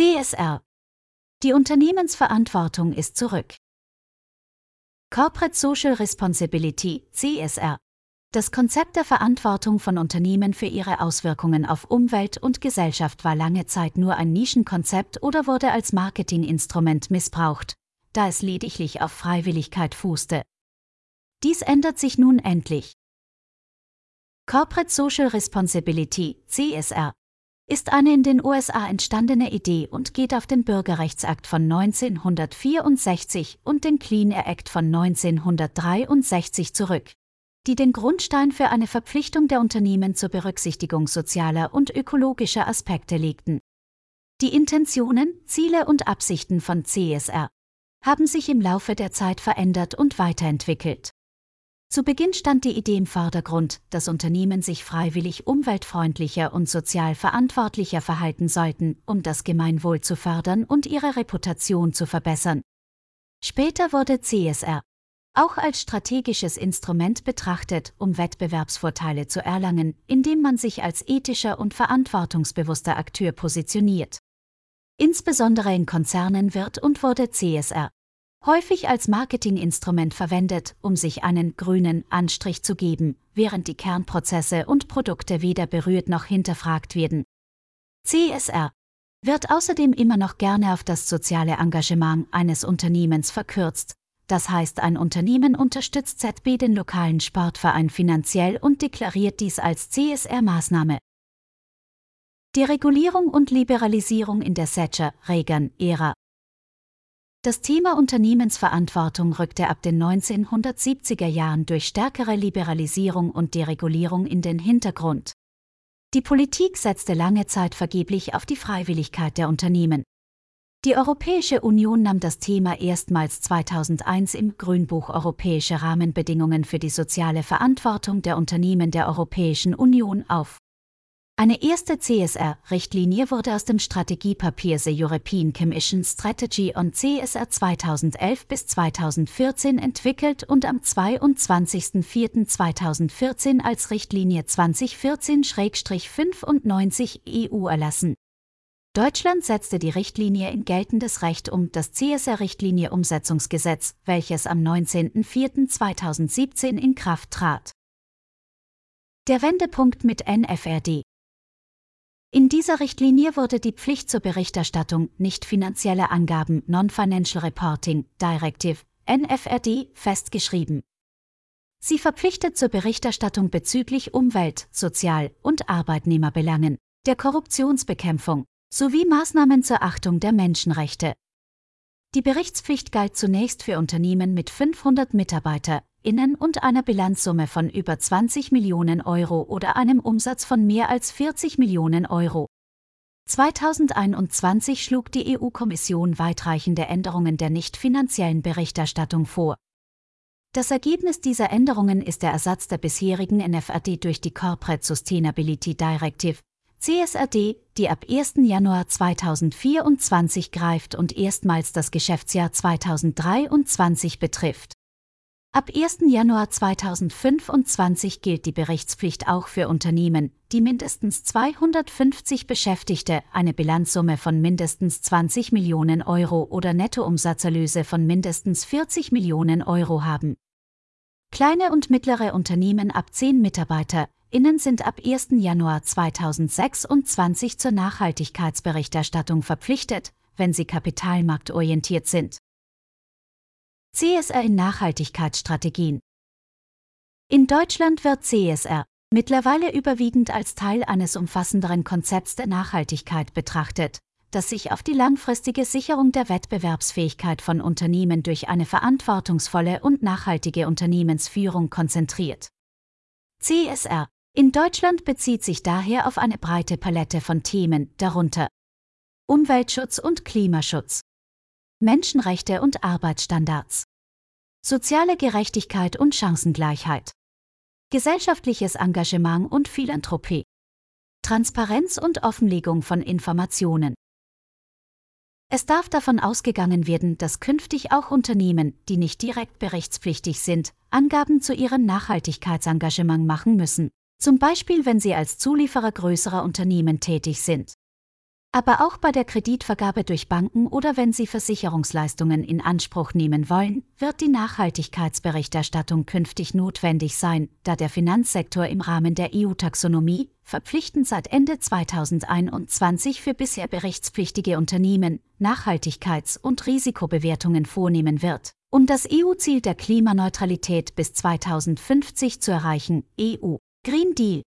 CSR. Die Unternehmensverantwortung ist zurück. Corporate Social Responsibility, CSR. Das Konzept der Verantwortung von Unternehmen für ihre Auswirkungen auf Umwelt und Gesellschaft war lange Zeit nur ein Nischenkonzept oder wurde als Marketinginstrument missbraucht, da es lediglich auf Freiwilligkeit fußte. Dies ändert sich nun endlich. Corporate Social Responsibility, CSR, ist eine in den USA entstandene Idee und geht auf den Bürgerrechtsakt von 1964 und den Clean Air Act von 1963 zurück die den Grundstein für eine Verpflichtung der Unternehmen zur Berücksichtigung sozialer und ökologischer Aspekte legten. Die Intentionen, Ziele und Absichten von CSR haben sich im Laufe der Zeit verändert und weiterentwickelt. Zu Beginn stand die Idee im Vordergrund, dass Unternehmen sich freiwillig umweltfreundlicher und sozial verantwortlicher verhalten sollten, um das Gemeinwohl zu fördern und ihre Reputation zu verbessern. Später wurde CSR auch als strategisches Instrument betrachtet, um Wettbewerbsvorteile zu erlangen, indem man sich als ethischer und verantwortungsbewusster Akteur positioniert. Insbesondere in Konzernen wird und wurde CSR häufig als Marketinginstrument verwendet, um sich einen grünen Anstrich zu geben, während die Kernprozesse und Produkte weder berührt noch hinterfragt werden. CSR wird außerdem immer noch gerne auf das soziale Engagement eines Unternehmens verkürzt, das heißt, ein Unternehmen unterstützt ZB den lokalen Sportverein finanziell und deklariert dies als CSR-Maßnahme. Die Regulierung und Liberalisierung in der Thatcher-Reagan-Ära. Das Thema Unternehmensverantwortung rückte ab den 1970er Jahren durch stärkere Liberalisierung und Deregulierung in den Hintergrund. Die Politik setzte lange Zeit vergeblich auf die Freiwilligkeit der Unternehmen. Die Europäische Union nahm das Thema erstmals 2001 im Grünbuch Europäische Rahmenbedingungen für die soziale Verantwortung der Unternehmen der Europäischen Union auf. Eine erste CSR-Richtlinie wurde aus dem Strategiepapier The European Commission Strategy on CSR 2011 bis 2014 entwickelt und am 22.04.2014 als Richtlinie 2014-95 EU erlassen. Deutschland setzte die Richtlinie in geltendes Recht um, das CSR-Richtlinie-Umsetzungsgesetz, welches am 19.04.2017 in Kraft trat. Der Wendepunkt mit NFRD in dieser Richtlinie wurde die Pflicht zur Berichterstattung nicht finanzielle Angaben Non-Financial Reporting Directive NFRD festgeschrieben. Sie verpflichtet zur Berichterstattung bezüglich Umwelt-, Sozial- und Arbeitnehmerbelangen, der Korruptionsbekämpfung, sowie Maßnahmen zur Achtung der Menschenrechte. Die Berichtspflicht galt zunächst für Unternehmen mit 500 MitarbeiterInnen und einer Bilanzsumme von über 20 Millionen Euro oder einem Umsatz von mehr als 40 Millionen Euro. 2021 schlug die EU-Kommission weitreichende Änderungen der nicht finanziellen Berichterstattung vor. Das Ergebnis dieser Änderungen ist der Ersatz der bisherigen NFRD durch die Corporate Sustainability Directive, CSRD, die ab 1. Januar 2024 greift und erstmals das Geschäftsjahr 2023 betrifft. Ab 1. Januar 2025 gilt die Berichtspflicht auch für Unternehmen, die mindestens 250 Beschäftigte, eine Bilanzsumme von mindestens 20 Millionen Euro oder Nettoumsatzerlöse von mindestens 40 Millionen Euro haben. Kleine und mittlere Unternehmen ab 10 Mitarbeiter, Innen sind ab 1. Januar 2026 zur Nachhaltigkeitsberichterstattung verpflichtet, wenn sie kapitalmarktorientiert sind. CSR in Nachhaltigkeitsstrategien In Deutschland wird CSR mittlerweile überwiegend als Teil eines umfassenderen Konzepts der Nachhaltigkeit betrachtet, das sich auf die langfristige Sicherung der Wettbewerbsfähigkeit von Unternehmen durch eine verantwortungsvolle und nachhaltige Unternehmensführung konzentriert. CSR in Deutschland bezieht sich daher auf eine breite Palette von Themen, darunter Umweltschutz und Klimaschutz, Menschenrechte und Arbeitsstandards, soziale Gerechtigkeit und Chancengleichheit, gesellschaftliches Engagement und Philanthropie, Transparenz und Offenlegung von Informationen. Es darf davon ausgegangen werden, dass künftig auch Unternehmen, die nicht direkt berichtspflichtig sind, Angaben zu ihrem Nachhaltigkeitsengagement machen müssen zum Beispiel wenn sie als Zulieferer größerer Unternehmen tätig sind. Aber auch bei der Kreditvergabe durch Banken oder wenn Sie Versicherungsleistungen in Anspruch nehmen wollen, wird die Nachhaltigkeitsberichterstattung künftig notwendig sein, da der Finanzsektor im Rahmen der EU-Taxonomie verpflichtend seit Ende 2021 für bisher berichtspflichtige Unternehmen Nachhaltigkeits- und Risikobewertungen vornehmen wird. Um das EU-Ziel der Klimaneutralität bis 2050 zu erreichen, EU Green Deal